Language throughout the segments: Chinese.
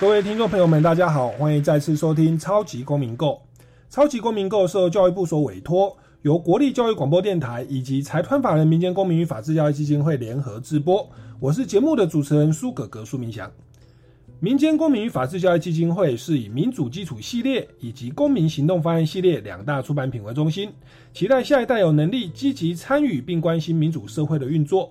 各位听众朋友们，大家好，欢迎再次收听《超级公民购》。超级公民购受教育部所委托，由国立教育广播电台以及财团法人民间公民与法治教育基金会联合制播。我是节目的主持人苏格格苏明祥。民间公民与法治教育基金会是以民主基础系列以及公民行动方案系列两大出版品为中心，期待下一代有能力积极参与并关心民主社会的运作。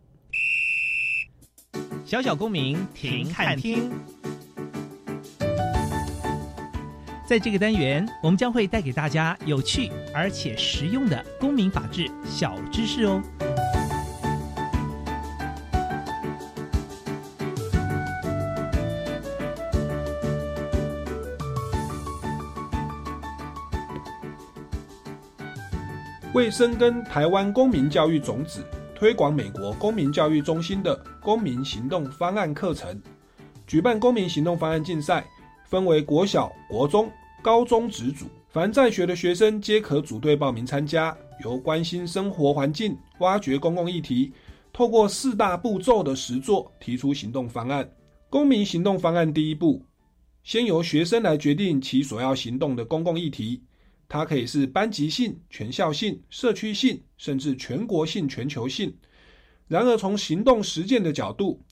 小小公民停看听，在这个单元，我们将会带给大家有趣而且实用的公民法治小知识哦。为深耕台湾公民教育种子。推广美国公民教育中心的公民行动方案课程，举办公民行动方案竞赛，分为国小、国中、高中职组，凡在学的学生皆可组队报名参加。由关心生活环境、挖掘公共议题，透过四大步骤的实作提出行动方案。公民行动方案第一步，先由学生来决定其所要行动的公共议题。它可以是班级性、全校性、社区性，甚至全国性、全球性。然而，从行动实践的角度，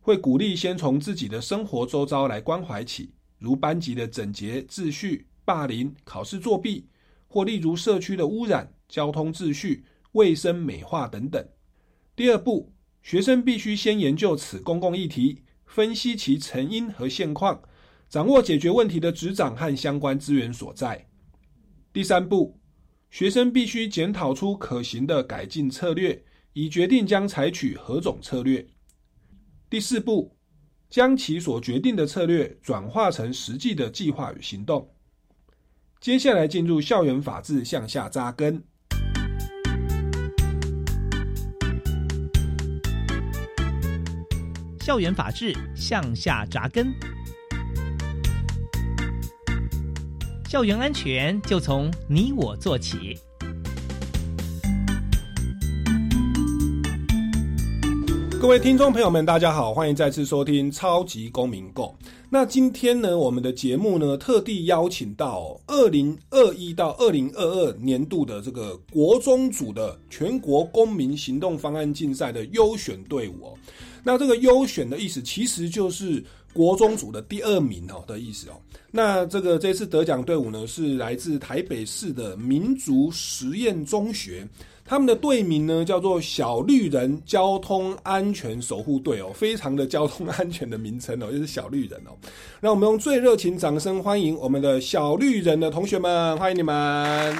会鼓励先从自己的生活周遭来关怀起，如班级的整洁秩序、霸凌、考试作弊，或例如社区的污染、交通秩序、卫生美化等等。第二步，学生必须先研究此公共议题，分析其成因和现况，掌握解决问题的执掌和相关资源所在。第三步，学生必须检讨出可行的改进策略，以决定将采取何种策略。第四步，将其所决定的策略转化成实际的计划与行动。接下来进入校园法治向下扎根。校园法治向下扎根。校园安全就从你我做起。各位听众朋友们，大家好，欢迎再次收听《超级公民购》。那今天呢，我们的节目呢，特地邀请到二零二一到二零二二年度的这个国中组的全国公民行动方案竞赛的优选队伍哦。那这个优选的意思，其实就是国中组的第二名哦的意思哦。那这个这次得奖队伍呢，是来自台北市的民族实验中学，他们的队名呢叫做小绿人交通安全守护队哦，非常的交通安全的名称哦，就是小绿人哦。让我们用最热情掌声欢迎我们的小绿人的同学们，欢迎你们。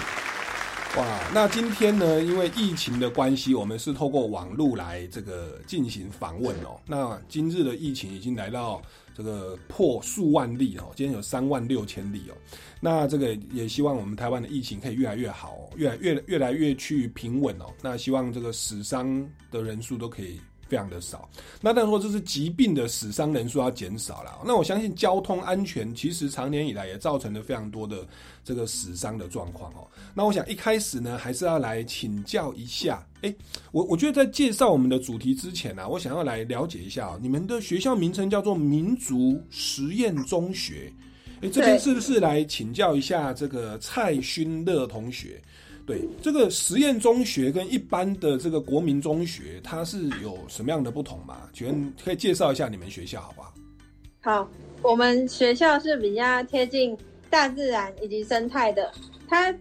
哇，那今天呢？因为疫情的关系，我们是透过网络来这个进行访问哦。那今日的疫情已经来到这个破数万例哦，今天有三万六千例哦。那这个也希望我们台湾的疫情可以越来越好，越来越越来越去平稳哦。那希望这个死伤的人数都可以。非常的少，那但说这是疾病的死伤人数要减少了。那我相信交通安全其实长年以来也造成了非常多的这个死伤的状况哦。那我想一开始呢，还是要来请教一下。哎，我我觉得在介绍我们的主题之前呢，我想要来了解一下你们的学校名称叫做民族实验中学。哎，这边是不是来请教一下这个蔡勋乐同学？对这个实验中学跟一般的这个国民中学，它是有什么样的不同吗？请问可以介绍一下你们学校好不好？好，我们学校是比较贴近大自然以及生态的，它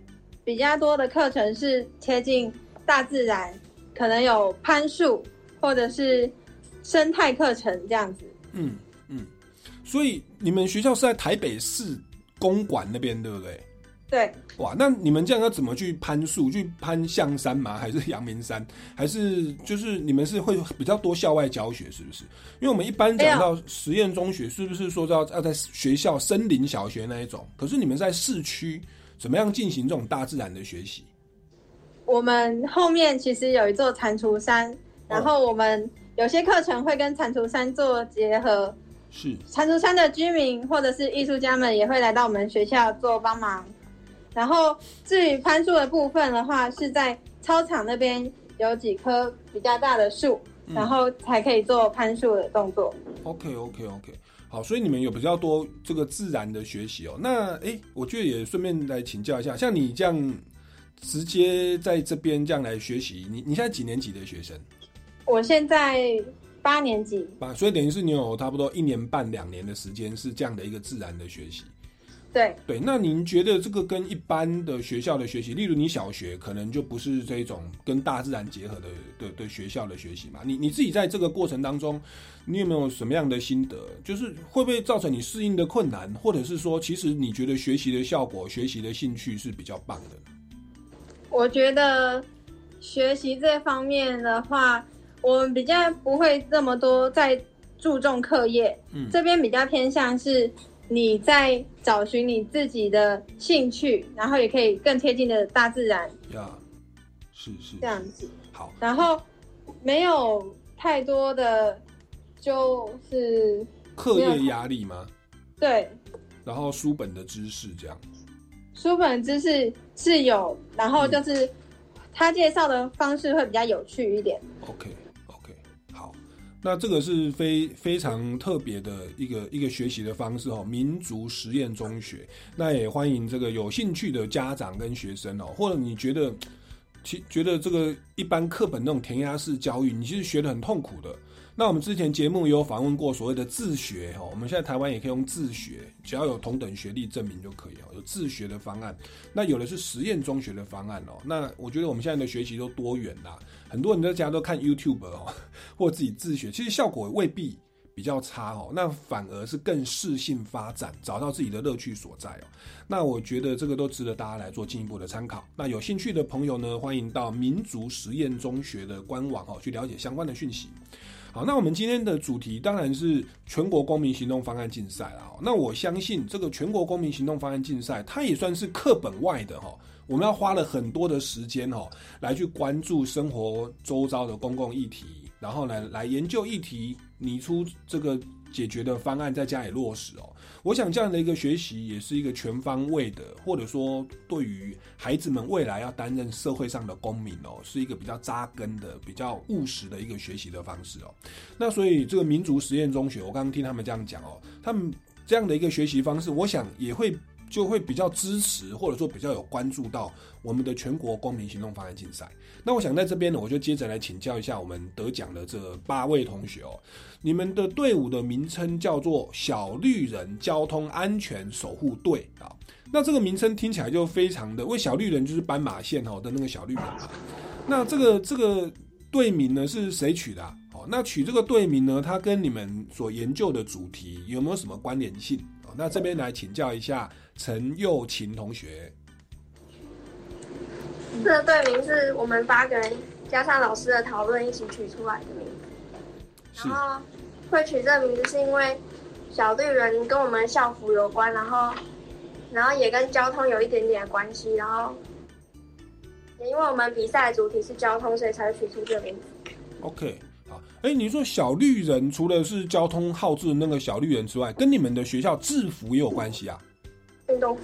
比较多的课程是贴近大自然，可能有攀树或者是生态课程这样子。嗯嗯，所以你们学校是在台北市公馆那边，对不对？对，哇，那你们这样要怎么去攀树？去攀象山吗？还是阳明山？还是就是你们是会比较多校外教学，是不是？因为我们一般讲到实验中学，是不是说要要在学校森林小学那一种？可是你们在市区，怎么样进行这种大自然的学习？我们后面其实有一座蟾蜍山，然后我们有些课程会跟蟾蜍山做结合。是蟾蜍山的居民或者是艺术家们也会来到我们学校做帮忙。然后至于攀树的部分的话，是在操场那边有几棵比较大的树，然后才可以做攀树的动作。OK OK OK，好，所以你们有比较多这个自然的学习哦。那哎，我觉得也顺便来请教一下，像你这样直接在这边这样来学习，你你现在几年级的学生？我现在八年级。八，所以等于是你有差不多一年半两年的时间是这样的一个自然的学习。对对，那您觉得这个跟一般的学校的学习，例如你小学可能就不是这种跟大自然结合的的的学校的学习嘛？你你自己在这个过程当中，你有没有什么样的心得？就是会不会造成你适应的困难，或者是说，其实你觉得学习的效果、学习的兴趣是比较棒的？我觉得学习这方面的话，我们比较不会这么多在注重课业，嗯，这边比较偏向是。你在找寻你自己的兴趣，然后也可以更贴近的大自然。呀，是是这样子。好，然后没有太多的就是课业压力吗？对。然后书本的知识这样。书本知识是有，然后就是他介绍的方式会比较有趣一点。OK OK，好。那这个是非非常特别的一个一个学习的方式哦，民族实验中学。那也欢迎这个有兴趣的家长跟学生哦，或者你觉得其觉得这个一般课本那种填鸭式教育，你其实学的很痛苦的。那我们之前节目有访问过所谓的自学哈，我们现在台湾也可以用自学，只要有同等学历证明就可以哦，有自学的方案。那有的是实验中学的方案哦。那我觉得我们现在的学习都多元啦，很多人在家都看 YouTube 哦，或自己自学，其实效果未必比较差哦，那反而是更适性发展，找到自己的乐趣所在哦。那我觉得这个都值得大家来做进一步的参考。那有兴趣的朋友呢，欢迎到民族实验中学的官网哦，去了解相关的讯息。好，那我们今天的主题当然是全国公民行动方案竞赛了。那我相信这个全国公民行动方案竞赛，它也算是课本外的哈。我们要花了很多的时间哈，来去关注生活周遭的公共议题，然后呢，来研究议题，拟出这个解决的方案，在家里落实哦。我想这样的一个学习也是一个全方位的，或者说对于孩子们未来要担任社会上的公民哦，是一个比较扎根的、比较务实的一个学习的方式哦。那所以这个民族实验中学，我刚刚听他们这样讲哦，他们这样的一个学习方式，我想也会。就会比较支持，或者说比较有关注到我们的全国公民行动方案竞赛。那我想在这边呢，我就接着来请教一下我们得奖的这八位同学哦。你们的队伍的名称叫做小绿人交通安全守护队啊。那这个名称听起来就非常的，为小绿人就是斑马线哦的那个小绿人啊。那这个这个队名呢是谁取的？哦，那取这个队名呢，它跟你们所研究的主题有没有什么关联性？哦那这边来请教一下。陈佑琴同学，这个队名是我们八个人加上老师的讨论一起取出来的名字。然后会取这个名字是因为小绿人跟我们校服有关，然后然后也跟交通有一点点关系，然后也因为我们比赛的主题是交通，所以才取出这个名字。OK，好，哎，你说小绿人除了是交通号志那个小绿人之外，跟你们的学校制服也有关系啊？运动服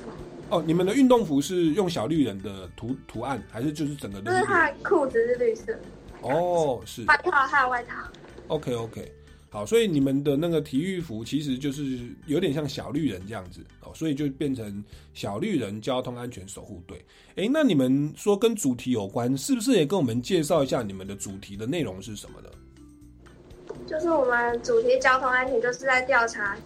哦，你们的运动服是用小绿人的图图案，还是就是整个？就是它裤子是绿色。哦，是外套还有外套。OK OK，好，所以你们的那个体育服其实就是有点像小绿人这样子哦，所以就变成小绿人交通安全守护队。哎，那你们说跟主题有关，是不是也跟我们介绍一下你们的主题的内容是什么呢？就是我们主题交通安全，就是在调查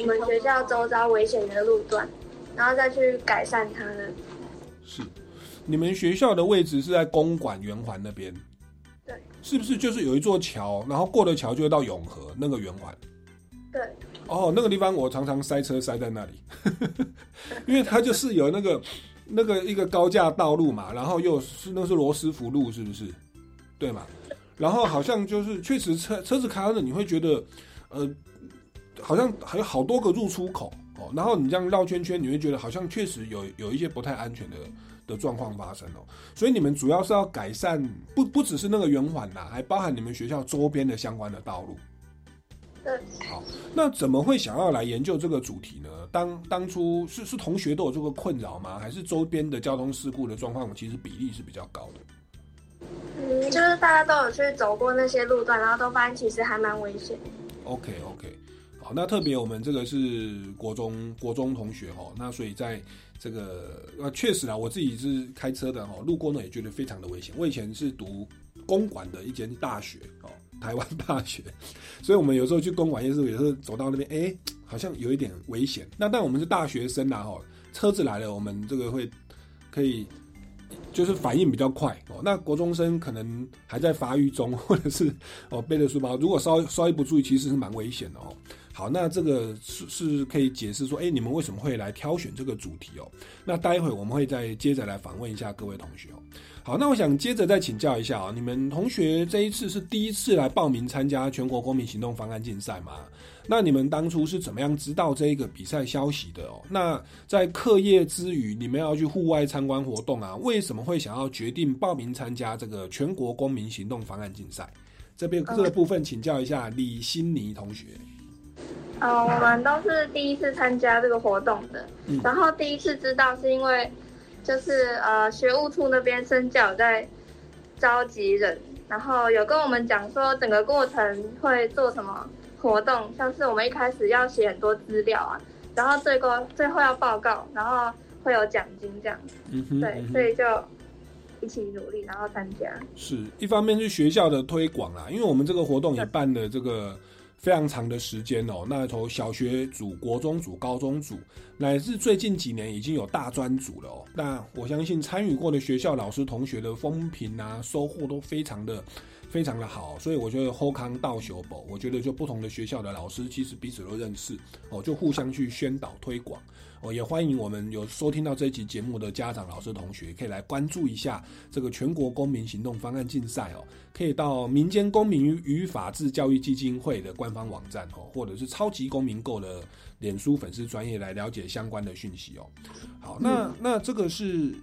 我们学校周遭危险的路段，然后再去改善它呢。是，你们学校的位置是在公馆圆环那边。对。是不是就是有一座桥，然后过了桥就会到永和那个圆环？对。哦，那个地方我常常塞车塞在那里，因为它就是有那个那个一个高架道路嘛，然后又是那是罗斯福路，是不是？对嘛？然后好像就是确实车车子开了，你会觉得呃，好像还有好多个入出口哦，然后你这样绕圈圈，你会觉得好像确实有有一些不太安全的的状况发生哦。所以你们主要是要改善，不不只是那个圆环呐，还包含你们学校周边的相关的道路。嗯，好，那怎么会想要来研究这个主题呢？当当初是是同学都有这个困扰吗？还是周边的交通事故的状况其实比例是比较高的？嗯，就是大家都有去走过那些路段，然后都发现其实还蛮危险。OK OK，那特别我们这个是国中国中同学哈，那所以在这个呃确实啊，我自己是开车的哈，路过呢也觉得非常的危险。我以前是读公馆的一间大学哦。台湾大学，所以我们有时候去公馆夜市，有时候走到那边，哎，好像有一点危险。那但我们是大学生呐，哈，车子来了，我们这个会可以就是反应比较快哦。那国中生可能还在发育中，或者是哦背着书包，如果稍稍一不注意，其实是蛮危险的哦。好，那这个是是可以解释说，哎，你们为什么会来挑选这个主题哦？那待会我们会再接着来访问一下各位同学哦。好，那我想接着再请教一下啊，你们同学这一次是第一次来报名参加全国公民行动方案竞赛吗？那你们当初是怎么样知道这一个比赛消息的哦？那在课业之余，你们要去户外参观活动啊？为什么会想要决定报名参加这个全国公民行动方案竞赛？这边这个部分请教一下李欣妮同学。哦，我们都是第一次参加这个活动的，然后第一次知道是因为。就是呃，学务处那边生教在召集人，然后有跟我们讲说整个过程会做什么活动，像是我们一开始要写很多资料啊，然后最后最后要报告，然后会有奖金这样，嗯对，所以就一起努力，然后参加。是一方面是学校的推广啦，因为我们这个活动也办了这个。非常长的时间哦，那从小学组、国中组、高中组，乃至最近几年已经有大专组了哦。那我相信参与过的学校老师同学的风评啊，收获都非常的。非常的好，所以我觉得后康道修博，我觉得就不同的学校的老师其实彼此都认识哦，就互相去宣导推广哦，也欢迎我们有收听到这一集节目的家长、老师、同学，可以来关注一下这个全国公民行动方案竞赛哦，可以到民间公民与法治教育基金会的官方网站哦，或者是超级公民购的脸书粉丝专业来了解相关的讯息哦。好，那那这个是。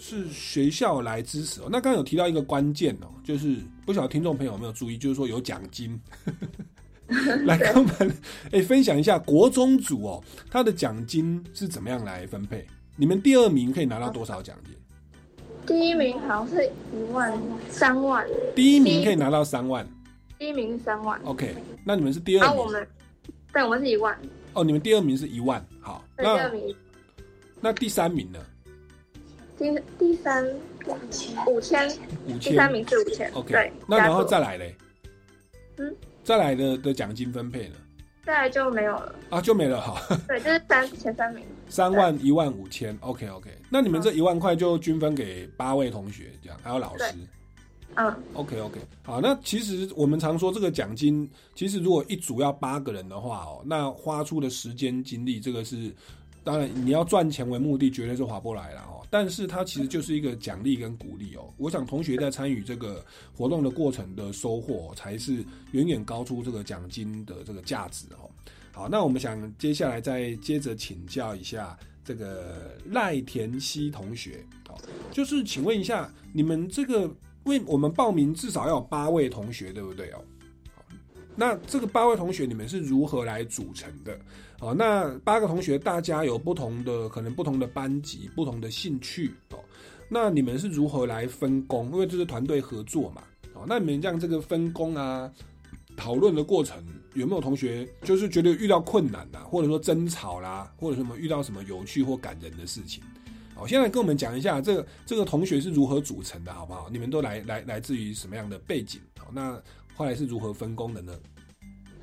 是学校来支持哦。那刚刚有提到一个关键哦，就是不晓得听众朋友有没有注意，就是说有奖金，来跟我们哎分享一下国中组哦，他的奖金是怎么样来分配？你们第二名可以拿到多少奖金？第一名好像是一万三万。第一名可以拿到三万。第一名是三万。OK，那你们是第二名。我们对，我们是一万。哦，你们第二名是一万，好。第二名。那第三名呢？第第三五千，五千，第三名是五千，OK，那然后再来嘞，嗯，再来的的奖金分配呢？再来就没有了。啊，就没了，好，对，就是三前三名，三万一万五千，OK OK，那你们这一万块就均分给八位同学，这样还有老师，嗯，OK OK，好，那其实我们常说这个奖金，其实如果一组要八个人的话哦，那花出的时间精力，这个是当然你要赚钱为目的，绝对是划不来了哦。但是它其实就是一个奖励跟鼓励哦。我想同学在参与这个活动的过程的收获，才是远远高出这个奖金的这个价值哦。好，那我们想接下来再接着请教一下这个赖田希同学，好，就是请问一下，你们这个为我们报名至少要有八位同学，对不对哦？那这个八位同学，你们是如何来组成的？哦，那八个同学大家有不同的可能，不同的班级，不同的兴趣哦。那你们是如何来分工？因为这是团队合作嘛。哦，那你们这样这个分工啊，讨论的过程有没有同学就是觉得遇到困难的，或者说争吵啦，或者什么遇到什么有趣或感人的事情？哦，现在跟我们讲一下这个这个同学是如何组成的，好不好？你们都来来来自于什么样的背景？好，那后来是如何分工的呢？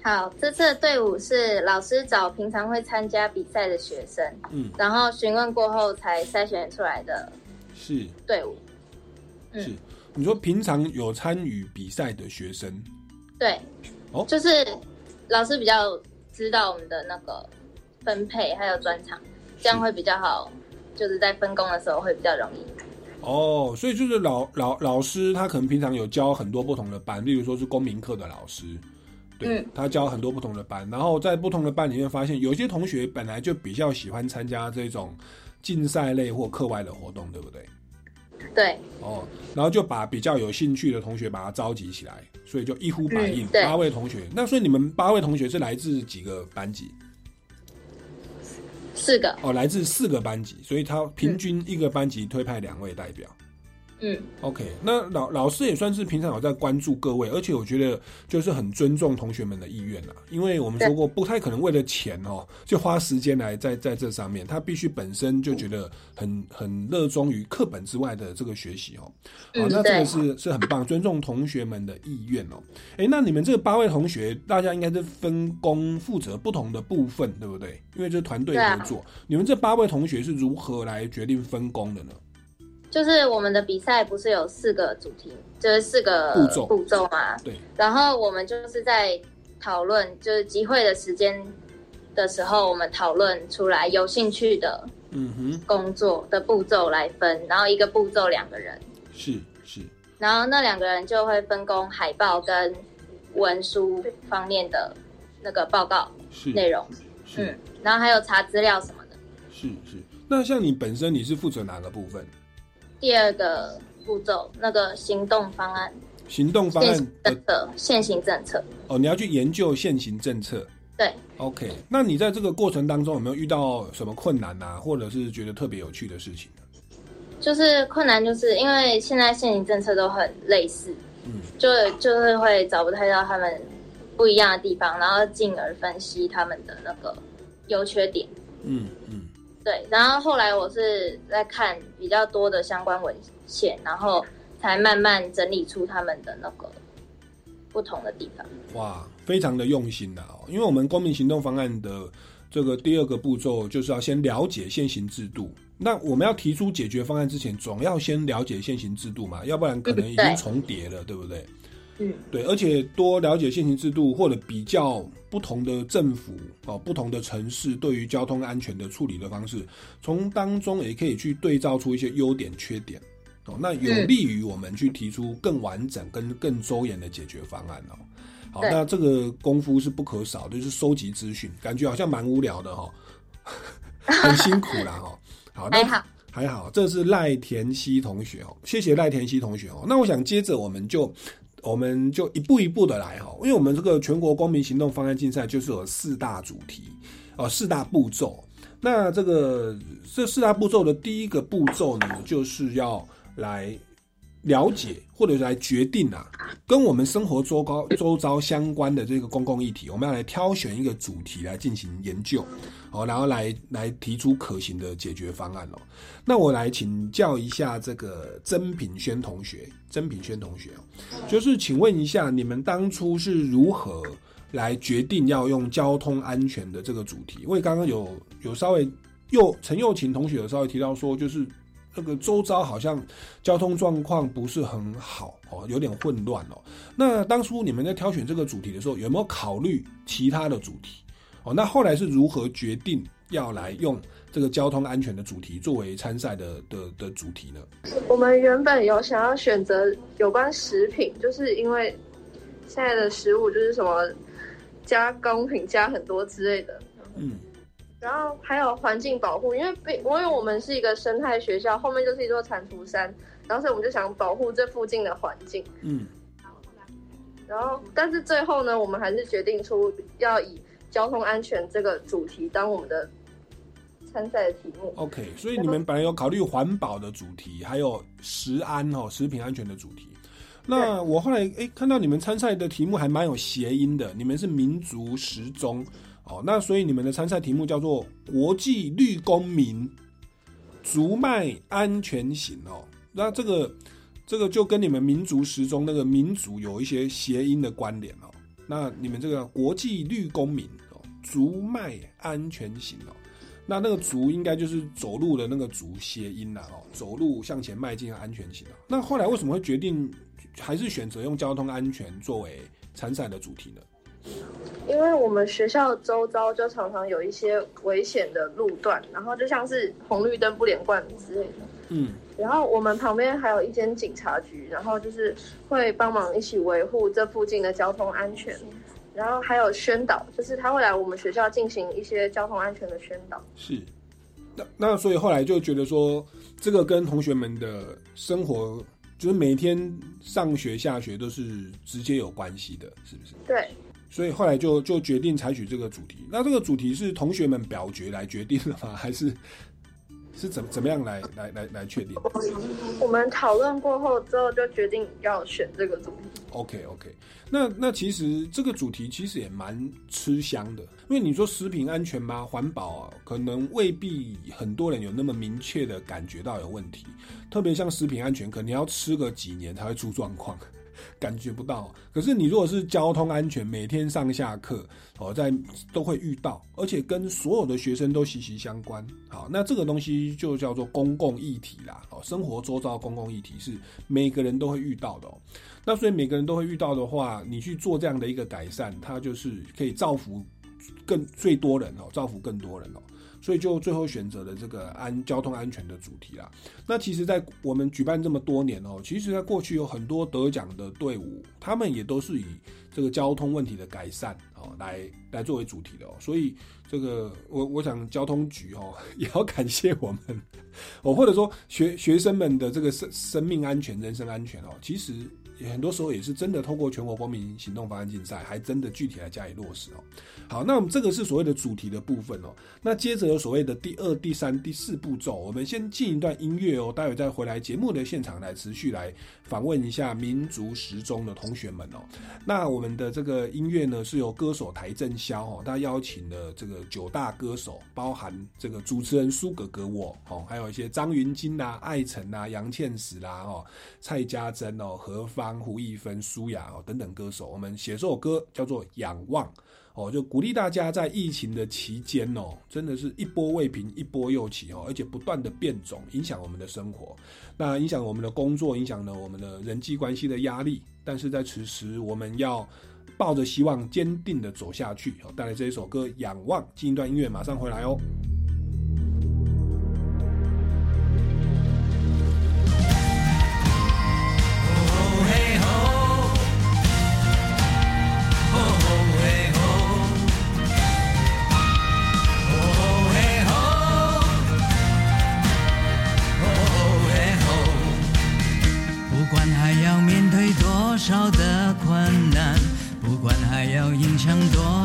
好，这次的队伍是老师找平常会参加比赛的学生，嗯，然后询问过后才筛选出来的，是。队伍。是，你说平常有参与比赛的学生，对，哦，就是老师比较知道我们的那个分配还有专场，这样会比较好，就是在分工的时候会比较容易。哦，所以就是老老老师他可能平常有教很多不同的班，例如说是公民课的老师。对他教很多不同的班，然后在不同的班里面发现，有些同学本来就比较喜欢参加这种竞赛类或课外的活动，对不对？对。哦，然后就把比较有兴趣的同学把他召集起来，所以就一呼百应，八位同学。那所以你们八位同学是来自几个班级？四个。哦，来自四个班级，所以他平均一个班级推派两位代表。嗯，OK，那老老师也算是平常有在关注各位，而且我觉得就是很尊重同学们的意愿啦。因为我们说过，不太可能为了钱哦，就花时间来在在这上面。他必须本身就觉得很很热衷于课本之外的这个学习哦。好，那这个是是很棒，尊重同学们的意愿哦。哎，那你们这八位同学，大家应该是分工负责不同的部分，对不对？因为这是团队合作。你们这八位同学是如何来决定分工的呢？就是我们的比赛不是有四个主题，就是四个步骤步骤嘛？对。然后我们就是在讨论，就是集会的时间的时候，我们讨论出来有兴趣的，嗯哼，工作的步骤来分，然后一个步骤两个人，是是。然后那两个人就会分工海报跟文书方面的那个报告内容，嗯，然后还有查资料什么的，是是。那像你本身你是负责哪个部分？第二个步骤，那个行动方案，行动方案的现行政策哦，你要去研究现行政策。对，OK，那你在这个过程当中有没有遇到什么困难啊，或者是觉得特别有趣的事情呢？就是困难，就是因为现在现行政策都很类似，嗯，就就是会找不太到他们不一样的地方，然后进而分析他们的那个优缺点。嗯嗯。对，然后后来我是在看比较多的相关文献，然后才慢慢整理出他们的那个不同的地方。哇，非常的用心的哦，因为我们公民行动方案的这个第二个步骤就是要先了解现行制度。那我们要提出解决方案之前，总要先了解现行制度嘛，要不然可能已经重叠了，对不对？嗯，对，而且多了解现行制度，或者比较不同的政府哦，不同的城市对于交通安全的处理的方式，从当中也可以去对照出一些优点、缺点哦，那有利于我们去提出更完整、跟更周延的解决方案哦。好，那这个功夫是不可少的，就是收集资讯，感觉好像蛮无聊的哈，很辛苦啦哈。好，还好还好，这是赖田希同学哦，谢谢赖田希同学哦。那我想接着我们就。我们就一步一步的来哈，因为我们这个全国公民行动方案竞赛就是有四大主题，哦，四大步骤。那这个这四大步骤的第一个步骤呢，就是要来了解或者来决定啊，跟我们生活周高周遭相关的这个公共议题，我们要来挑选一个主题来进行研究。哦，然后来来提出可行的解决方案哦。那我来请教一下这个曾品轩同学，曾品轩同学，就是请问一下，你们当初是如何来决定要用交通安全的这个主题？因为刚刚有有稍微又陈幼琴同学有稍微提到说，就是这个周遭好像交通状况不是很好哦，有点混乱哦。那当初你们在挑选这个主题的时候，有没有考虑其他的主题？哦，那后来是如何决定要来用这个交通安全的主题作为参赛的的的主题呢？我们原本有想要选择有关食品，就是因为现在的食物就是什么加工品加很多之类的。嗯，然后还有环境保护，因为被因为我们是一个生态学校，后面就是一座蟾蜍山，然后所以我们就想保护这附近的环境。嗯，然后但是最后呢，我们还是决定出要以。交通安全这个主题当我们的参赛的题目。OK，所以你们本来有考虑环保的主题，还有食安哦，食品安全的主题。那我后来哎看到你们参赛的题目还蛮有谐音的，你们是民族时钟哦，那所以你们的参赛题目叫做国际绿公民足迈安全行哦。那这个这个就跟你们民族时钟那个民族有一些谐音的关联哦。那你们这个国际绿公民哦，足迈安全型哦，那那个足应该就是走路的那个足谐音啦哦，走路向前迈进安全型哦。那后来为什么会决定还是选择用交通安全作为参赛的主题呢？因为我们学校周遭就常常有一些危险的路段，然后就像是红绿灯不连贯之类的。嗯，然后我们旁边还有一间警察局，然后就是会帮忙一起维护这附近的交通安全，然后还有宣导，就是他会来我们学校进行一些交通安全的宣导。是，那那所以后来就觉得说，这个跟同学们的生活，就是每天上学下学都是直接有关系的，是不是？对。所以后来就就决定采取这个主题。那这个主题是同学们表决来决定的吗？还是？是怎怎么样来来来来确定？我们讨论过后之后就决定要选这个主题。OK OK，那那其实这个主题其实也蛮吃香的，因为你说食品安全吗？环保啊，可能未必很多人有那么明确的感觉到有问题。特别像食品安全，可能要吃个几年才会出状况。感觉不到，可是你如果是交通安全，每天上下课哦，在都会遇到，而且跟所有的学生都息息相关。好，那这个东西就叫做公共议题啦。哦，生活周遭公共议题是每个人都会遇到的哦。那所以每个人都会遇到的话，你去做这样的一个改善，它就是可以造福更最多人哦，造福更多人哦。所以就最后选择了这个安交通安全的主题啦。那其实，在我们举办这么多年哦，其实在过去有很多得奖的队伍，他们也都是以这个交通问题的改善哦来来作为主题的哦。所以这个我我想交通局哦 也要感谢我们哦，或者说学学生们的这个生生命安全、人身安全哦，其实。很多时候也是真的透过全国公民行动方案竞赛，还真的具体来加以落实哦。好，那我们这个是所谓的主题的部分哦。那接着有所谓的第二、第三、第四步骤，我们先进一段音乐哦，待会再回来节目的现场来持续来访问一下民族时钟的同学们哦。那我们的这个音乐呢，是由歌手台正宵哦，他邀请了这个九大歌手，包含这个主持人苏格格我哦，还有一些张云金呐、艾辰呐、杨倩石啦哦、蔡家珍哦、何芳。胡一芬、苏雅哦等等歌手，我们写这首歌叫做《仰望》哦，就鼓励大家在疫情的期间哦，真的是一波未平一波又起哦，而且不断的变种，影响我们的生活，那影响我们的工作，影响了我们的人际关系的压力。但是在此时，我们要抱着希望，坚定的走下去。哦，带来这一首歌《仰望》，进一段音乐，马上回来哦。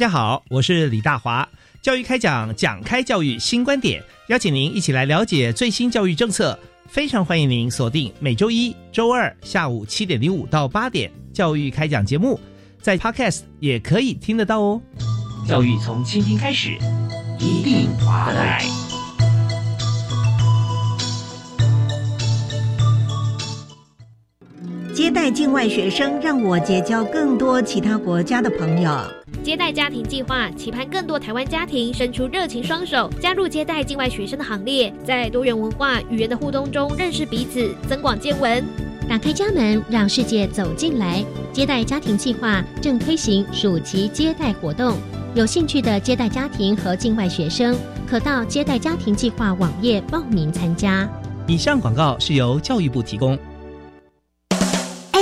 家好，我是李大华。教育开讲，讲开教育新观点，邀请您一起来了解最新教育政策。非常欢迎您锁定每周一、周二下午七点零五到八点教育开讲节目，在 Podcast 也可以听得到哦。教育从倾听开始，一定划得来。接待境外学生，让我结交更多其他国家的朋友。接待家庭计划期盼更多台湾家庭伸出热情双手，加入接待境外学生的行列，在多元文化语言的互动中认识彼此，增广见闻。打开家门，让世界走进来。接待家庭计划正推行暑期接待活动，有兴趣的接待家庭和境外学生，可到接待家庭计划网页报名参加。以上广告是由教育部提供。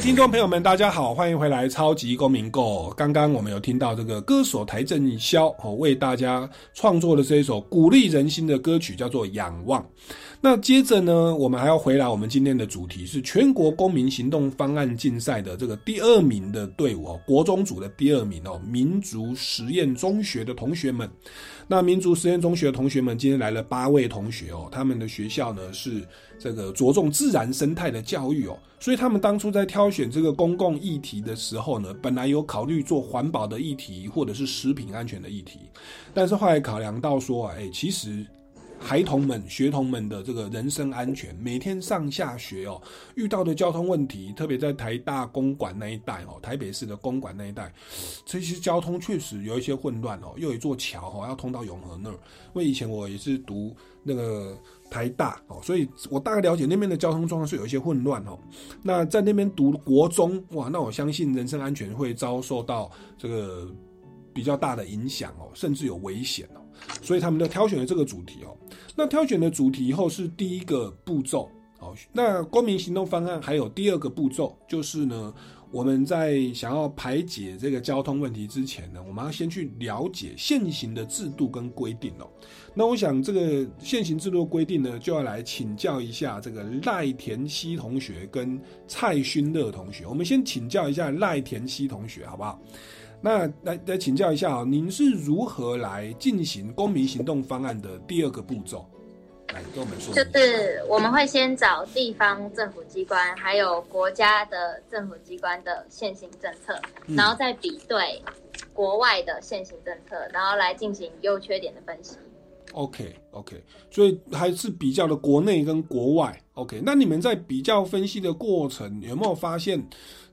听众朋友们，大家好，欢迎回来《超级公民购》。刚刚我们有听到这个歌手台正宵哦，为大家创作的这一首鼓励人心的歌曲，叫做《仰望》。那接着呢，我们还要回来，我们今天的主题是全国公民行动方案竞赛的这个第二名的队伍哦，国中组的第二名哦，民族实验中学的同学们。那民族实验中学的同学们今天来了八位同学哦，他们的学校呢是这个着重自然生态的教育哦，所以他们当初在挑选这个公共议题的时候呢，本来有考虑做环保的议题或者是食品安全的议题，但是后来考量到说，哎，其实。孩童们、学童们的这个人身安全，每天上下学哦，遇到的交通问题，特别在台大公馆那一带哦，台北市的公馆那一带，这些交通确实有一些混乱哦。又有一座桥哦，要通到永和那儿。因为以前我也是读那个台大哦，所以我大概了解那边的交通状况是有一些混乱哦。那在那边读国中哇，那我相信人身安全会遭受到这个比较大的影响哦，甚至有危险哦。所以他们就挑选了这个主题哦。那挑选的主题以后是第一个步骤哦。那公民行动方案还有第二个步骤，就是呢，我们在想要排解这个交通问题之前呢，我们要先去了解现行的制度跟规定哦。那我想这个现行制度规定呢，就要来请教一下这个赖田希同学跟蔡勋乐同学。我们先请教一下赖田希同学，好不好？那来来请教一下啊，您是如何来进行公民行动方案的第二个步骤？来跟我们说。就是我们会先找地方政府机关，还有国家的政府机关的现行政策，然后再比对国外的现行政策，然后来进行优缺点的分析。OK OK，所以还是比较的国内跟国外。OK，那你们在比较分析的过程有没有发现？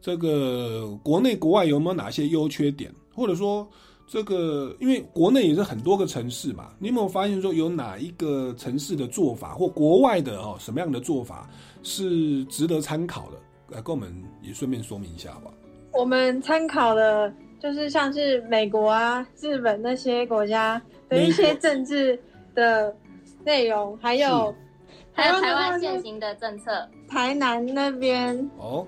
这个国内国外有没有哪些优缺点？或者说，这个因为国内也是很多个城市嘛，你有没有发现说有哪一个城市的做法或国外的哦什么样的做法是值得参考的？来跟我们也顺便说明一下吧。我们参考的就是像是美国啊、日本那些国家的一些政治的内容，还有还有台湾现行的政策，台南那边哦。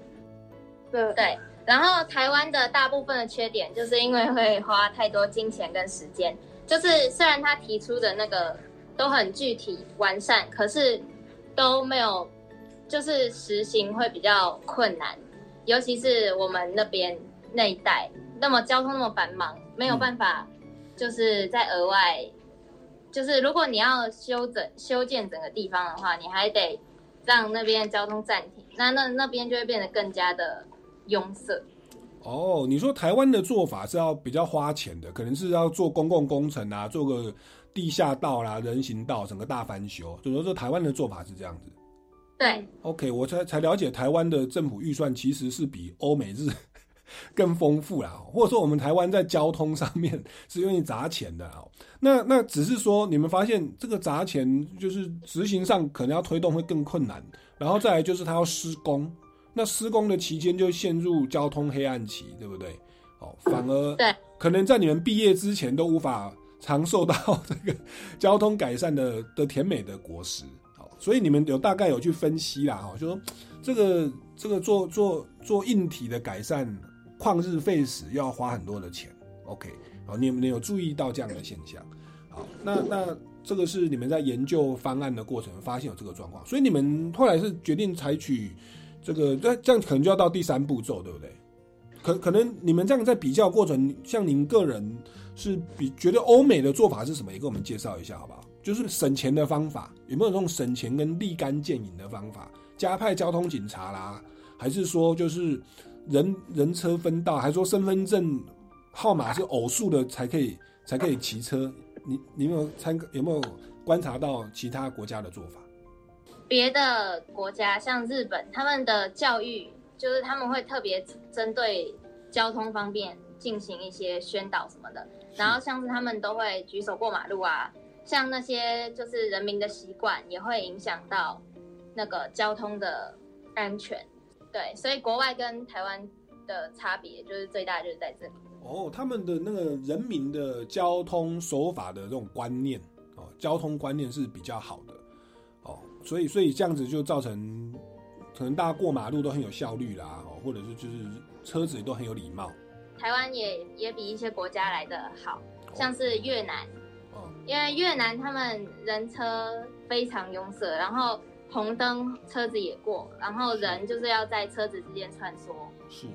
对，然后台湾的大部分的缺点，就是因为会花太多金钱跟时间。就是虽然他提出的那个都很具体完善，可是都没有，就是实行会比较困难。尤其是我们那边那一带，那么交通那么繁忙，没有办法，就是在额外就是如果你要修整修建整个地方的话，你还得让那边交通暂停，那那那边就会变得更加的拥塞。哦，你说台湾的做法是要比较花钱的，可能是要做公共工程啊，做个地下道啦、人行道，整个大翻修。就说这台湾的做法是这样子。对，OK，我才才了解台湾的政府预算其实是比欧美日更丰富啦，或者说我们台湾在交通上面是愿意砸钱的啊。那那只是说你们发现这个砸钱就是执行上可能要推动会更困难，然后再来就是它要施工。那施工的期间就陷入交通黑暗期，对不对？哦，反而对，可能在你们毕业之前都无法 尝受到这个交通改善的的甜美的果实。好，所以你们有大概有去分析啦，哈，就说这个这个做做做硬体的改善，旷日费时，要花很多的钱。OK，好，你们有注意到这样的现象？好，那那这个是你们在研究方案的过程发现有这个状况，所以你们后来是决定采取。这个那这样可能就要到第三步骤，对不对？可可能你们这样在比较过程，像您个人是比觉得欧美的做法是什么？也给我们介绍一下好不好？就是省钱的方法，有没有这种省钱跟立竿见影的方法？加派交通警察啦，还是说就是人人车分道，还是说身份证号码是偶数的才可以才可以骑车？你你有没有参有没有观察到其他国家的做法？别的国家像日本，他们的教育就是他们会特别针对交通方面进行一些宣导什么的，然后像是他们都会举手过马路啊，像那些就是人民的习惯也会影响到那个交通的安全。对，所以国外跟台湾的差别就是最大就是在这里。哦，他们的那个人民的交通守法的这种观念哦，交通观念是比较好的。所以，所以这样子就造成，可能大家过马路都很有效率啦，或者是就是车子也都很有礼貌。台湾也也比一些国家来的好，像是越南，因为越南他们人车非常拥塞，然后红灯车子也过，然后人就是要在车子之间穿梭。是。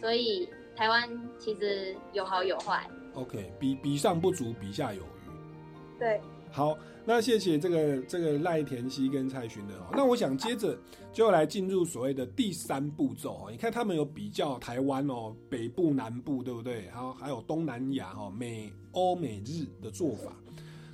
所以台湾其实有好有坏。OK，比比上不足，比下有余。对。好。那谢谢这个这个赖田希跟蔡勋的哦。那我想接着就来进入所谓的第三步骤哦。你看他们有比较台湾哦，北部南部对不对？还有还有东南亚哈，美欧美日的做法。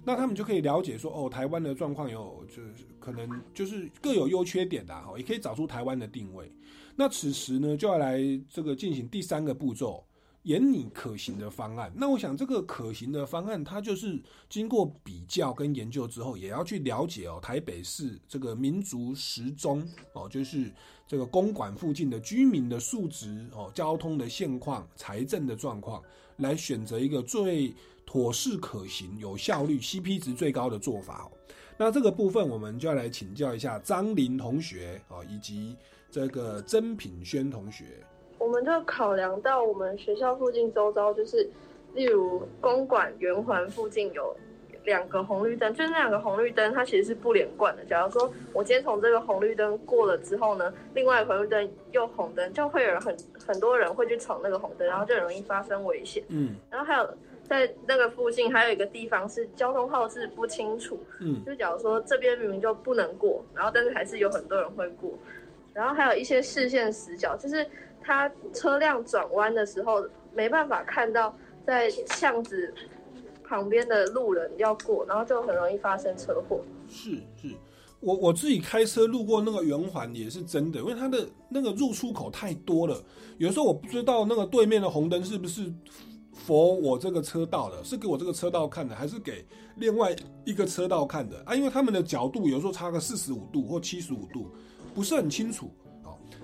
那他们就可以了解说哦，台湾的状况有就是可能就是各有优缺点的哈，也可以找出台湾的定位。那此时呢，就要来这个进行第三个步骤。演拟可行的方案，那我想这个可行的方案，它就是经过比较跟研究之后，也要去了解哦，台北市这个民族时钟哦，就是这个公馆附近的居民的素质哦，交通的现况、财政的状况，来选择一个最妥适、可行、有效率、CP 值最高的做法哦。那这个部分，我们就要来请教一下张林同学哦，以及这个曾品轩同学。我们就考量到我们学校附近周遭，就是例如公馆圆环附近有两个红绿灯，就是那两个红绿灯它其实是不连贯的。假如说我今天从这个红绿灯过了之后呢，另外红绿灯又红灯，就会有人很很多人会去闯那个红灯，然后就很容易发生危险。嗯，然后还有在那个附近还有一个地方是交通号志不清楚。嗯，就假如说这边明明就不能过，然后但是还是有很多人会过，然后还有一些视线死角，就是。他车辆转弯的时候没办法看到在巷子旁边的路人要过，然后就很容易发生车祸。是是，我我自己开车路过那个圆环也是真的，因为它的那个入出口太多了，有时候我不知道那个对面的红灯是不是佛我这个车道的，是给我这个车道看的，还是给另外一个车道看的啊？因为他们的角度有时候差个四十五度或七十五度，不是很清楚。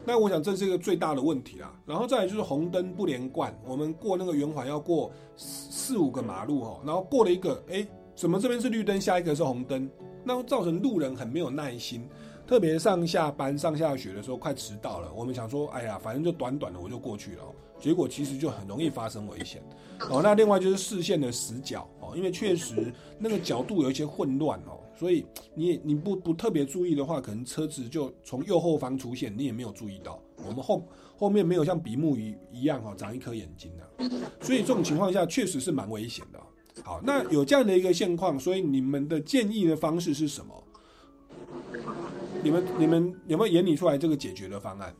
那我想这是一个最大的问题啦，然后再来就是红灯不连贯，我们过那个圆环要过四四五个马路哦，然后过了一个，哎，怎么这边是绿灯，下一个是红灯，那造成路人很没有耐心，特别上下班、上下学的时候快迟到了，我们想说，哎呀，反正就短短的我就过去了，结果其实就很容易发生危险。哦，那另外就是视线的死角哦，因为确实那个角度有一些混乱哦。所以你你不不特别注意的话，可能车子就从右后方出现，你也没有注意到。我们后后面没有像比目鱼一样哈，长一颗眼睛的，所以这种情况下确实是蛮危险的。好，那有这样的一个现况，所以你们的建议的方式是什么？你们你们有没有演拟出来这个解决的方案？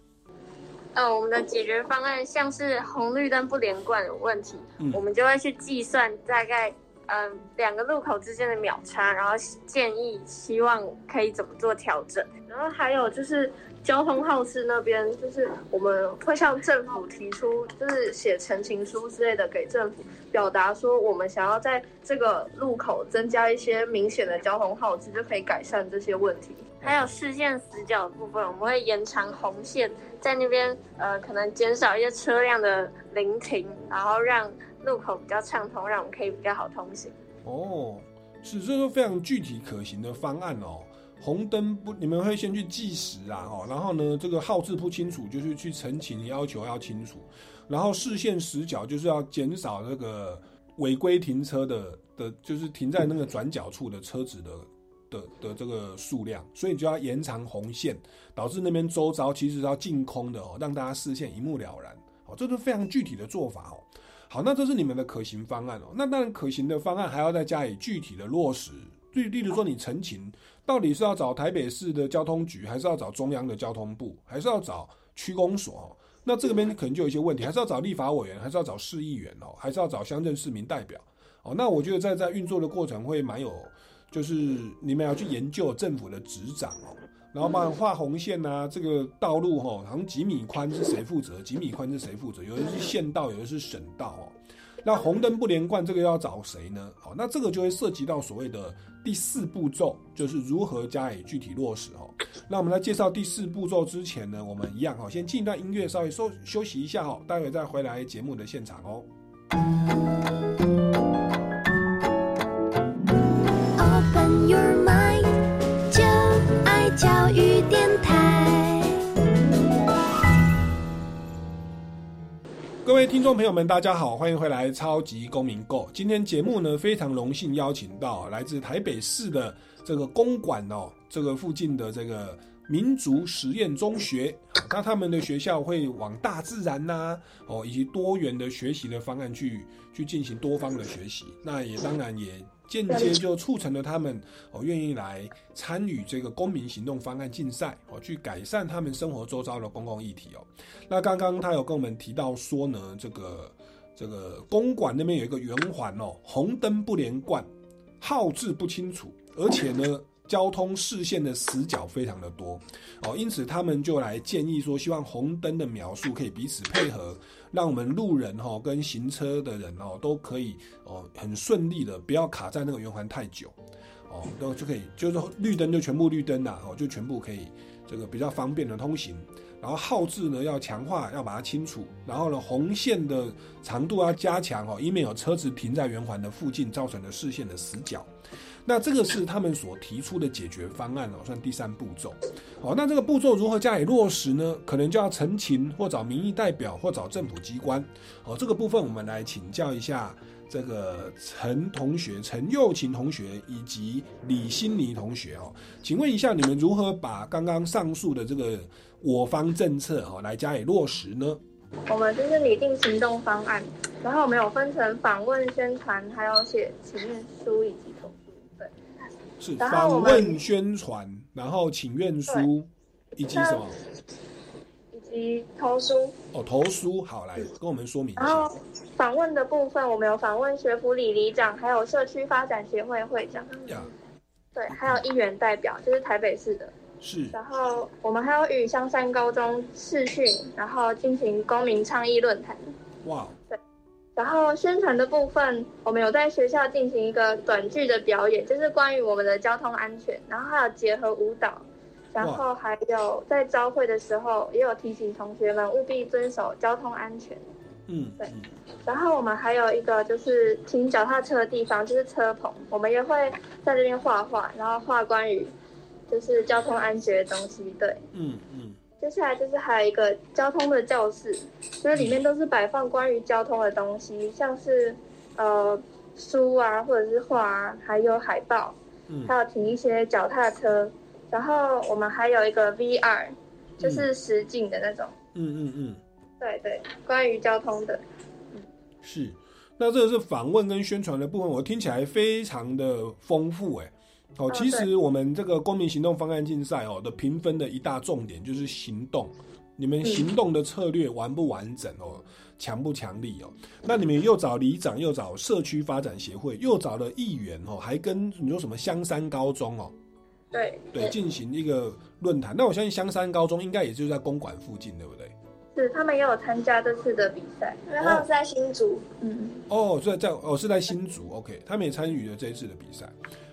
呃，我们的解决方案像是红绿灯不连贯的问题，我们就会去计算大概嗯两个路口之间的秒差，然后建议希望可以怎么做调整。然后还有就是交通号次那边，就是我们会向政府提出，就是写陈情书之类的给政府，表达说我们想要在这个路口增加一些明显的交通号次，就可以改善这些问题。还有视线死角的部分，我们会延长红线，在那边呃，可能减少一些车辆的临停，然后让路口比较畅通，让我们可以比较好通行。哦，是，这都非常具体可行的方案哦。红灯不，你们会先去计时啊，哦，然后呢，这个号字不清楚，就是去澄清，要求要清楚。然后视线死角就是要减少那个违规停车的的，就是停在那个转角处的车子的。的的这个数量，所以就要延长红线，导致那边周遭其实要净空的哦，让大家视线一目了然哦，这是非常具体的做法哦。好，那这是你们的可行方案哦。那当然，可行的方案还要再加以具体的落实。例例如说，你陈情到底是要找台北市的交通局，还是要找中央的交通部，还是要找区公所？那这边可能就有一些问题，还是要找立法委员，还是要找市议员哦，还是要找乡镇市民代表哦？那我觉得在在运作的过程会蛮有。就是你们要去研究政府的执掌哦，然后帮画红线呐，这个道路哈，好像几米宽是谁负责？几米宽是谁负责？有的是县道，有的是省道哦。那红灯不连贯，这个要找谁呢？好，那这个就会涉及到所谓的第四步骤，就是如何加以具体落实哦。那我们来介绍第四步骤之前呢，我们一样哈，先进一段音乐，稍微休休息一下哈，待会再回来节目的现场哦。各位听众朋友们，大家好，欢迎回来《超级公民购》。今天节目呢，非常荣幸邀请到来自台北市的这个公馆哦，这个附近的这个民族实验中学。那他们的学校会往大自然呐，哦，以及多元的学习的方案去去进行多方的学习。那也当然也。间接就促成了他们哦愿意来参与这个公民行动方案竞赛哦，去改善他们生活周遭的公共议题哦。那刚刚他有跟我们提到说呢，这个这个公馆那边有一个圆环哦，红灯不连贯，号志不清楚，而且呢。交通视线的死角非常的多哦，因此他们就来建议说，希望红灯的描述可以彼此配合，让我们路人哈跟行车的人哦都可以哦很顺利的，不要卡在那个圆环太久哦，都就可以就是绿灯就全部绿灯啦哦，就全部可以这个比较方便的通行。然后号字呢要强化，要把它清楚。然后呢红线的长度要加强哦，以免有车子停在圆环的附近，造成了视线的死角。那这个是他们所提出的解决方案哦，算第三步骤。好，那这个步骤如何加以落实呢？可能就要陈情，或找民意代表，或找政府机关。哦，这个部分我们来请教一下这个陈同学、陈幼琴同学以及李欣妮同学哦，请问一下，你们如何把刚刚上述的这个我方政策哦来加以落实呢？我们就是拟定行动方案，然后我们有分成访问、宣传，还有写请愿书以及。是访问宣传，然后请愿书，以及什么？以及投书。哦，投书，好，来跟我们说明。然后访问的部分，我们有访问学府里里长，还有社区发展协会会长。呀。对，还有议员代表，就是台北市的。是。然后我们还有与香山高中视讯，然后进行公民倡议论坛。哇。对。然后宣传的部分，我们有在学校进行一个短剧的表演，就是关于我们的交通安全。然后还有结合舞蹈，然后还有在招会的时候，也有提醒同学们务必遵守交通安全。嗯，对。然后我们还有一个就是停脚踏车的地方，就是车棚，我们也会在这边画画，然后画关于就是交通安全的东西。对，嗯嗯。接下来就是还有一个交通的教室，就是里面都是摆放关于交通的东西，像是呃书啊，或者是画啊，还有海报，还有停一些脚踏车。然后我们还有一个 VR，就是实景的那种。嗯嗯嗯。对对，关于交通的。是，那这个是访问跟宣传的部分，我听起来非常的丰富哎。哦，其实我们这个公民行动方案竞赛哦的评分的一大重点就是行动，你们行动的策略完不完整哦，强不强力哦？那你们又找里长，又找社区发展协会，又找了议员哦，还跟你说什么香山高中哦？对对，进行一个论坛。那我相信香山高中应该也就是在公馆附近，对不对？是，他们也有参加这次的比赛，因为他们是在新竹。嗯，哦，在在哦是在新竹，OK，他们也参与了这一次的比赛。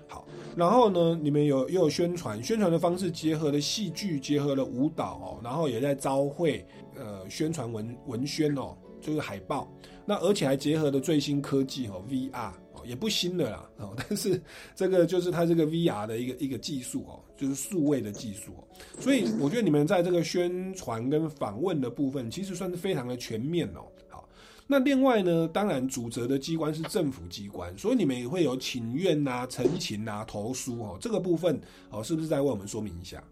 好，然后呢，你们有也有宣传，宣传的方式结合了戏剧，结合了舞蹈哦，然后也在招会呃宣传文文宣哦，就是海报。那而且还结合了最新科技哦，VR 哦。也不新的啦，哦，但是这个就是它这个 VR 的一个一个技术哦，就是数位的技术哦，所以我觉得你们在这个宣传跟访问的部分，其实算是非常的全面哦。好，那另外呢，当然主责的机关是政府机关，所以你们也会有请愿呐、陈情呐、投书哦，这个部分哦，是不是再为我们说明一下？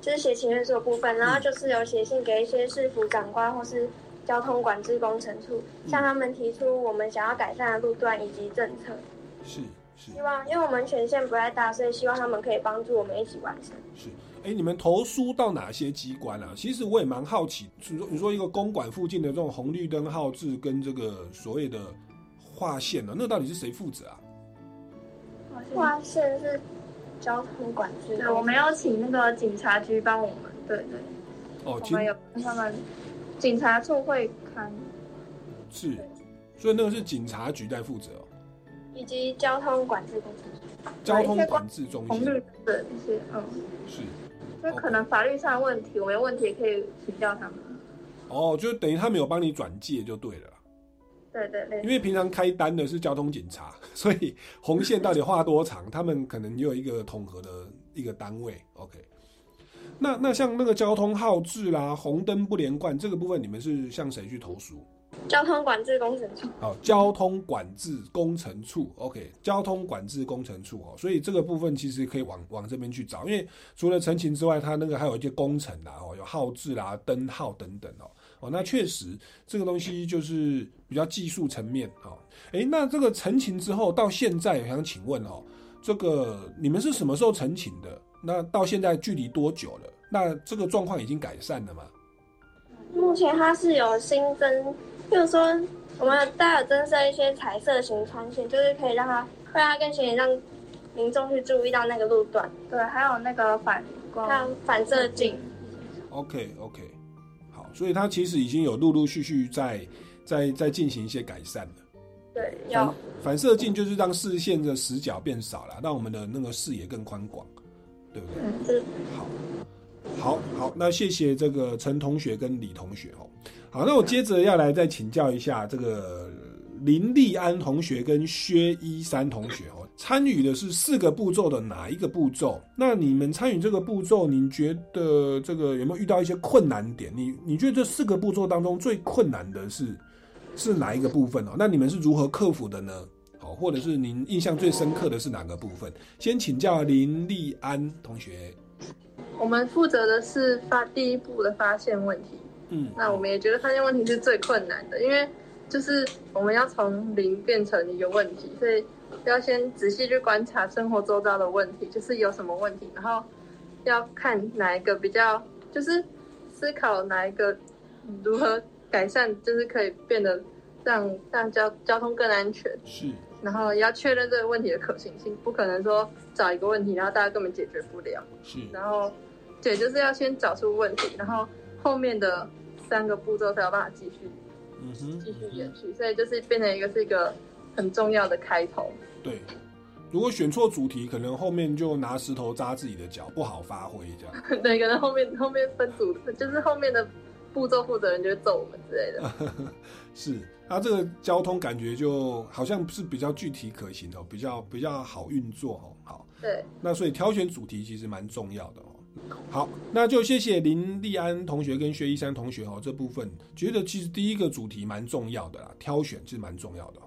就是写请愿书的部分，然后就是有写信给一些市府长官或是。交通管制工程处向他们提出我们想要改善的路段以及政策，是是，希望因为我们权限不太大，所以希望他们可以帮助我们一起完成。是，哎，你们投书到哪些机关啊？其实我也蛮好奇，你说你说一个公馆附近的这种红绿灯号志跟这个所谓的划线呢，那到底是谁负责啊？划线是交通管制，对，我们要请那个警察局帮我们，对对，哦，我们有他们。警察处会看，是，所以那个是警察局在负责，以及交通管制公司，交通管制中心，红绿的一些，嗯，是，所以可能法律上的问题，我没有问题也可以请教他们。哦，就等于他们有帮你转介就对了。对对对。因为平常开单的是交通警察，所以红线到底画多长，他们可能也有一个统合的一个单位。OK。那那像那个交通号志啦，红灯不连贯这个部分，你们是向谁去投诉？交通管制工程处。好，交通管制工程处，OK，交通管制工程处哦，所以这个部分其实可以往往这边去找，因为除了陈情之外，它那个还有一些工程啦，哦，有号志啦、灯号等等哦，哦，那确实这个东西就是比较技术层面哦。诶，那这个陈情之后到现在，我想请问哦，这个你们是什么时候陈情的？那到现在距离多久了？那这个状况已经改善了吗？目前它是有新增，就是说我们大有增设一些彩色型穿线，就是可以让它让它更显眼，让民众去注意到那个路段。对，还有那个反光反射镜。OK OK，好，所以它其实已经有陆陆续续在在在进行一些改善了。对，要反射镜就是让视线的死角变少了，让我们的那个视野更宽广。对不对？好，好，好，那谢谢这个陈同学跟李同学哦。好，那我接着要来再请教一下这个林立安同学跟薛一山同学哦，参与的是四个步骤的哪一个步骤？那你们参与这个步骤，你觉得这个有没有遇到一些困难点？你你觉得这四个步骤当中最困难的是是哪一个部分哦？那你们是如何克服的呢？好或者是您印象最深刻的是哪个部分？先请教林立安同学。我们负责的是发第一步的发现问题。嗯，那我们也觉得发现问题是最困难的，因为就是我们要从零变成一个问题，所以要先仔细去观察生活周遭的问题，就是有什么问题，然后要看哪一个比较，就是思考哪一个如何改善，就是可以变得让让交交通更安全。是。然后要确认这个问题的可行性，不可能说找一个问题，然后大家根本解决不了。是，然后对，就是要先找出问题，然后后面的三个步骤才有办法继续，嗯哼，继续延续。所以就是变成一个是一个很重要的开头。对，如果选错主题，可能后面就拿石头扎自己的脚，不好发挥这样。对，可能后面后面分组，就是后面的步骤负责人就会揍我们之类的。是。那这个交通感觉就好像是比较具体可行的，比较比较好运作哦。好，对。那所以挑选主题其实蛮重要的哦。好，那就谢谢林立安同学跟薛一山同学哦。这部分觉得其实第一个主题蛮重要的啦，挑选是蛮重要的。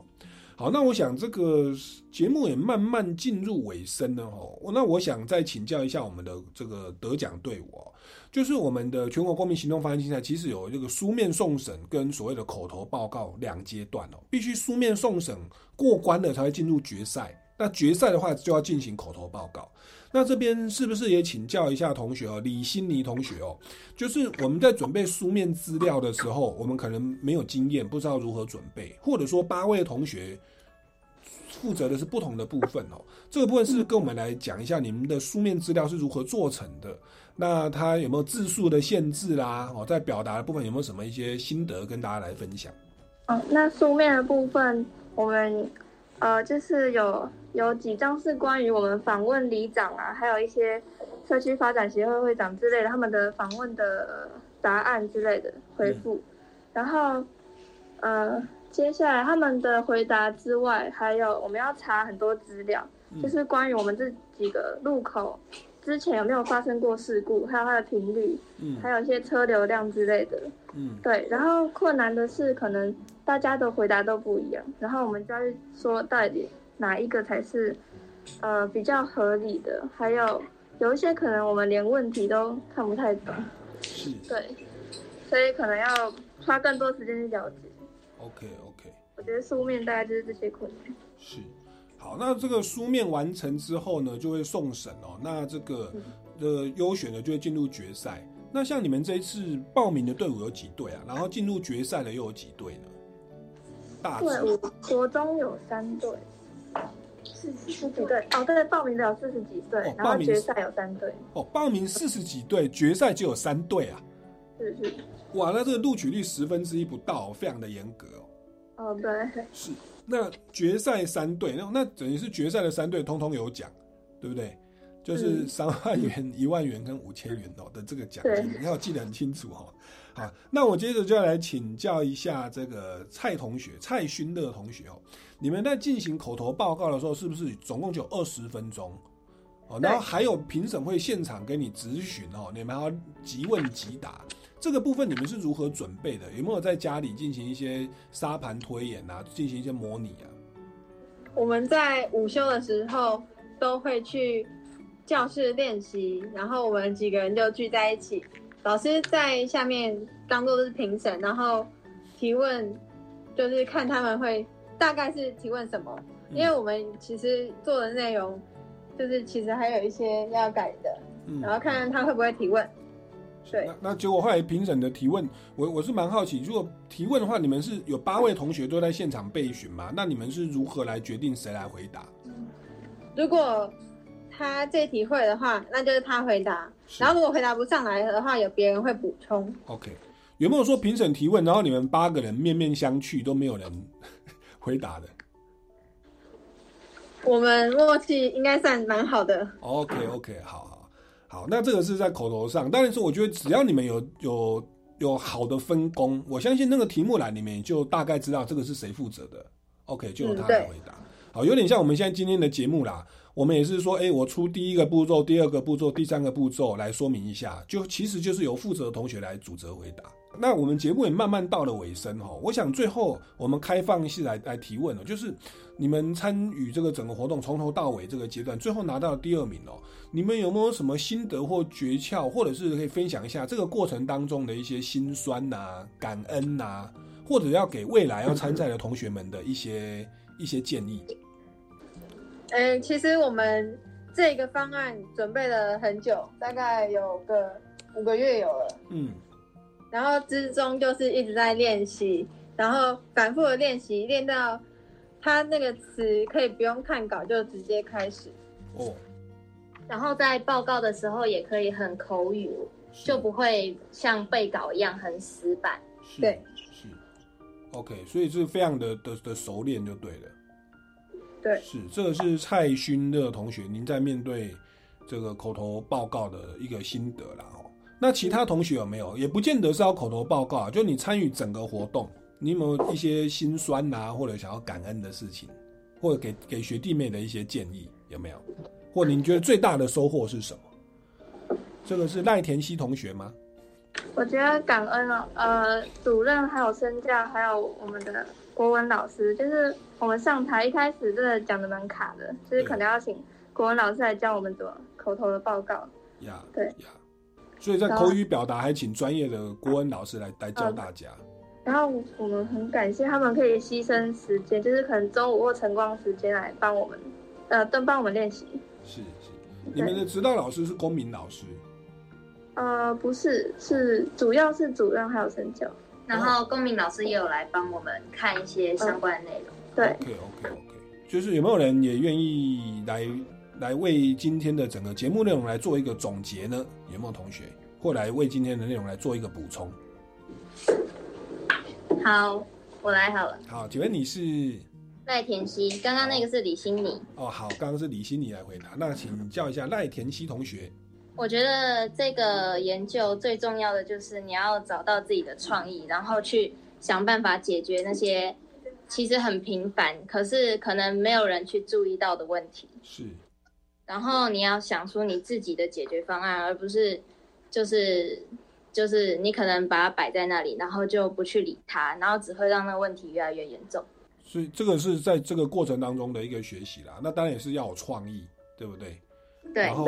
好，那我想这个节目也慢慢进入尾声了哦。那我想再请教一下我们的这个得奖队伍，就是我们的全国公民行动方案竞赛，其实有这个书面送审跟所谓的口头报告两阶段哦。必须书面送审过关了才会进入决赛，那决赛的话就要进行口头报告。那这边是不是也请教一下同学哦，李欣妮同学哦，就是我们在准备书面资料的时候，我们可能没有经验，不知道如何准备，或者说八位同学负责的是不同的部分哦。这个部分是跟我们来讲一下你们的书面资料是如何做成的，那它有没有字数的限制啦？哦，在表达的部分有没有什么一些心得跟大家来分享？哦，那书面的部分我们。呃，就是有有几张是关于我们访问里长啊，还有一些社区发展协会会长之类的他们的访问的答案之类的回复。然后，呃，接下来他们的回答之外，还有我们要查很多资料，就是关于我们这几个路口之前有没有发生过事故，还有它的频率，嗯，还有一些车流量之类的，嗯，对。然后困难的是可能。大家的回答都不一样，然后我们就要说到底哪一个才是，呃，比较合理的。还有有一些可能我们连问题都看不太懂，是，对，所以可能要花更多时间去了解。OK OK，我觉得书面大概就是这些困难。是，好，那这个书面完成之后呢，就会送审哦。那这个的优选呢，就会进入决赛。那像你们这一次报名的队伍有几队啊？然后进入决赛的又有几队呢？对，我国中有三队，四十几队哦，对，报名的有四十几队，然后决赛有三队。哦，报名四十几队，决赛就有三队啊。是是。哇，那这个录取率十分之一不到，非常的严格哦。哦，对。是，那决赛三队，那那等于是决赛的三队通通有奖，对不对？就是三万元、一万元跟五千元哦的这个奖金，你要记得很清楚哦。好，那我接着就要来请教一下这个蔡同学、蔡勋乐同学哦。你们在进行口头报告的时候，是不是总共就二十分钟？哦，然后还有评审会现场给你咨询哦，你们要即问即答。这个部分你们是如何准备的？有没有在家里进行一些沙盘推演啊，进行一些模拟啊？我们在午休的时候都会去教室练习，然后我们几个人就聚在一起。老师在下面当做是评审，然后提问，就是看他们会大概是提问什么，因为我们其实做的内容就是其实还有一些要改的，然后看看他会不会提问。对，那那结果后来评审的提问，我我是蛮好奇，如果提问的话，你们是有八位同学都在现场备询吗？那你们是如何来决定谁来回答？如果。他这题会的话，那就是他回答。然后如果回答不上来的话，有别人会补充。OK，有没有说评审提问，然后你们八个人面面相觑，都没有人回答的？我们默契应该算蛮好的。OK，OK，好好好，那这个是在口头上，但是我觉得只要你们有有有好的分工，我相信那个题目栏里面就大概知道这个是谁负责的。OK，就由他来回答。好，有点像我们现在今天的节目啦。我们也是说，哎，我出第一个步骤、第二个步骤、第三个步骤来说明一下，就其实就是由负责的同学来主责回答。那我们节目也慢慢到了尾声哈，我想最后我们开放式来来提问了，就是你们参与这个整个活动从头到尾这个阶段，最后拿到第二名哦，你们有没有什么心得或诀窍，或者是可以分享一下这个过程当中的一些心酸呐、感恩呐，或者要给未来要参赛的同学们的一些一些建议？嗯，其实我们这个方案准备了很久，大概有个五个月有了。嗯，然后之中就是一直在练习，然后反复的练习，练到他那个词可以不用看稿就直接开始。哦。然后在报告的时候也可以很口语，就不会像背稿一样很死板。对，是。OK，所以是非常的的的熟练就对了。对，是这个是蔡勋乐同学，您在面对这个口头报告的一个心得啦。哦。那其他同学有没有？也不见得是要口头报告，啊就你参与整个活动，你有没有一些心酸呐，或者想要感恩的事情，或者给给学弟妹的一些建议，有没有？或您觉得最大的收获是什么？这个是赖田希同学吗？我觉得感恩哦，呃，主任还有身教，还有我们的国文老师，就是我们上台一开始真的讲的蛮卡的，就是可能要请国文老师来教我们怎么口头的报告。呀，对呀，所以在口语表达还请专业的国文老师来来教大家。然后我们很感谢他们可以牺牲时间，就是可能中午或晨光时间来帮我们，呃，都帮我们练习。是是，你们的指导老师是公民老师？呃，不是，是主要是主任还有陈教。然后公民老师也有来帮我们看一些相关的内容。对，OK OK OK，就是有没有人也愿意来来为今天的整个节目内容来做一个总结呢？有没有同学或来为今天的内容来做一个补充？好，我来好了。好，请问你是赖田希？刚刚那个是李心妮。哦，好，刚刚是李心妮来回答。那请教一下赖田希同学。我觉得这个研究最重要的就是你要找到自己的创意，然后去想办法解决那些其实很平凡，可是可能没有人去注意到的问题。是。然后你要想出你自己的解决方案，而不是就是就是你可能把它摆在那里，然后就不去理它，然后只会让那个问题越来越严重。所以这个是在这个过程当中的一个学习啦。那当然也是要有创意，对不对？然后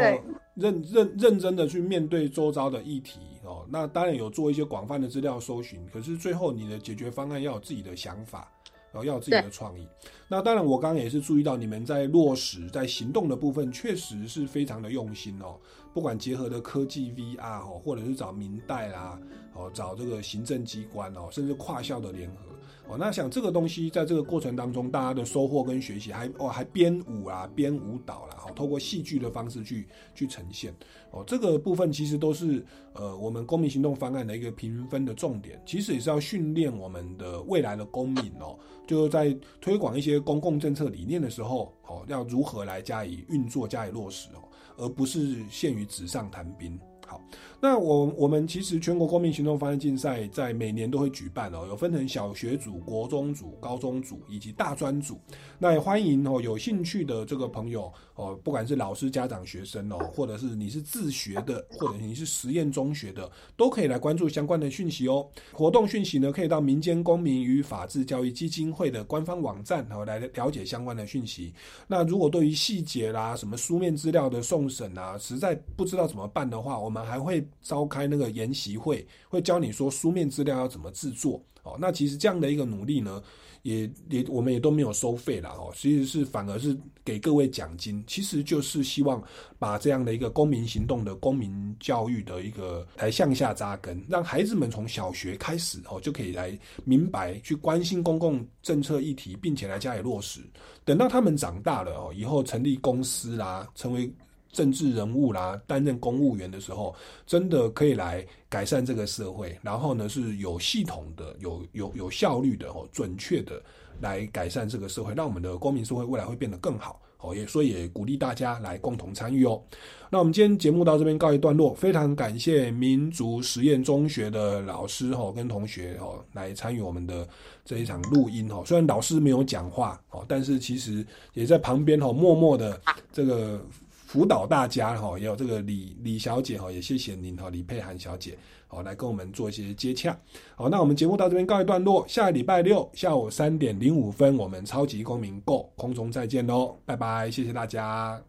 认认认真的去面对周遭的议题哦，那当然有做一些广泛的资料搜寻，可是最后你的解决方案要有自己的想法，然后要有自己的创意。那当然我刚刚也是注意到你们在落实在行动的部分，确实是非常的用心哦。不管结合的科技 VR 哦，或者是找明代啦，哦找这个行政机关哦，甚至跨校的联合。哦，那想这个东西在这个过程当中，大家的收获跟学习，还哦还编舞啊，编舞蹈啦，好，透过戏剧的方式去去呈现。哦，这个部分其实都是呃我们公民行动方案的一个评分的重点，其实也是要训练我们的未来的公民哦，就是在推广一些公共政策理念的时候，哦要如何来加以运作、加以落实哦，而不是限于纸上谈兵。好，那我我们其实全国公民行动方案竞赛在每年都会举办哦，有分成小学组、国中组、高中组以及大专组。那也欢迎哦有兴趣的这个朋友哦，不管是老师、家长、学生哦，或者是你是自学的，或者你是实验中学的，都可以来关注相关的讯息哦。活动讯息呢，可以到民间公民与法治教育基金会的官方网站哦来了解相关的讯息。那如果对于细节啦、什么书面资料的送审啊，实在不知道怎么办的话，我们还会召开那个研习会，会教你说书面资料要怎么制作。哦，那其实这样的一个努力呢，也也我们也都没有收费了哦，其实是反而是给各位奖金，其实就是希望把这样的一个公民行动的公民教育的一个来向下扎根，让孩子们从小学开始哦就可以来明白去关心公共政策议题，并且来加以落实。等到他们长大了哦，以后成立公司啦，成为。政治人物啦，担任公务员的时候，真的可以来改善这个社会。然后呢，是有系统的、有有有效率的、哦，准确的来改善这个社会，让我们的公民社会未来会变得更好。哦，也所以也鼓励大家来共同参与哦。那我们今天节目到这边告一段落，非常感谢民族实验中学的老师哦跟同学哦来参与我们的这一场录音哦。虽然老师没有讲话哦，但是其实也在旁边哦默默的这个。辅导大家哈，也有这个李李小姐哈，也谢谢您哈，李佩涵小姐好来跟我们做一些接洽。好，那我们节目到这边告一段落，下礼拜六下午三点零五分，我们超级公民 Go 空中再见喽，拜拜，谢谢大家。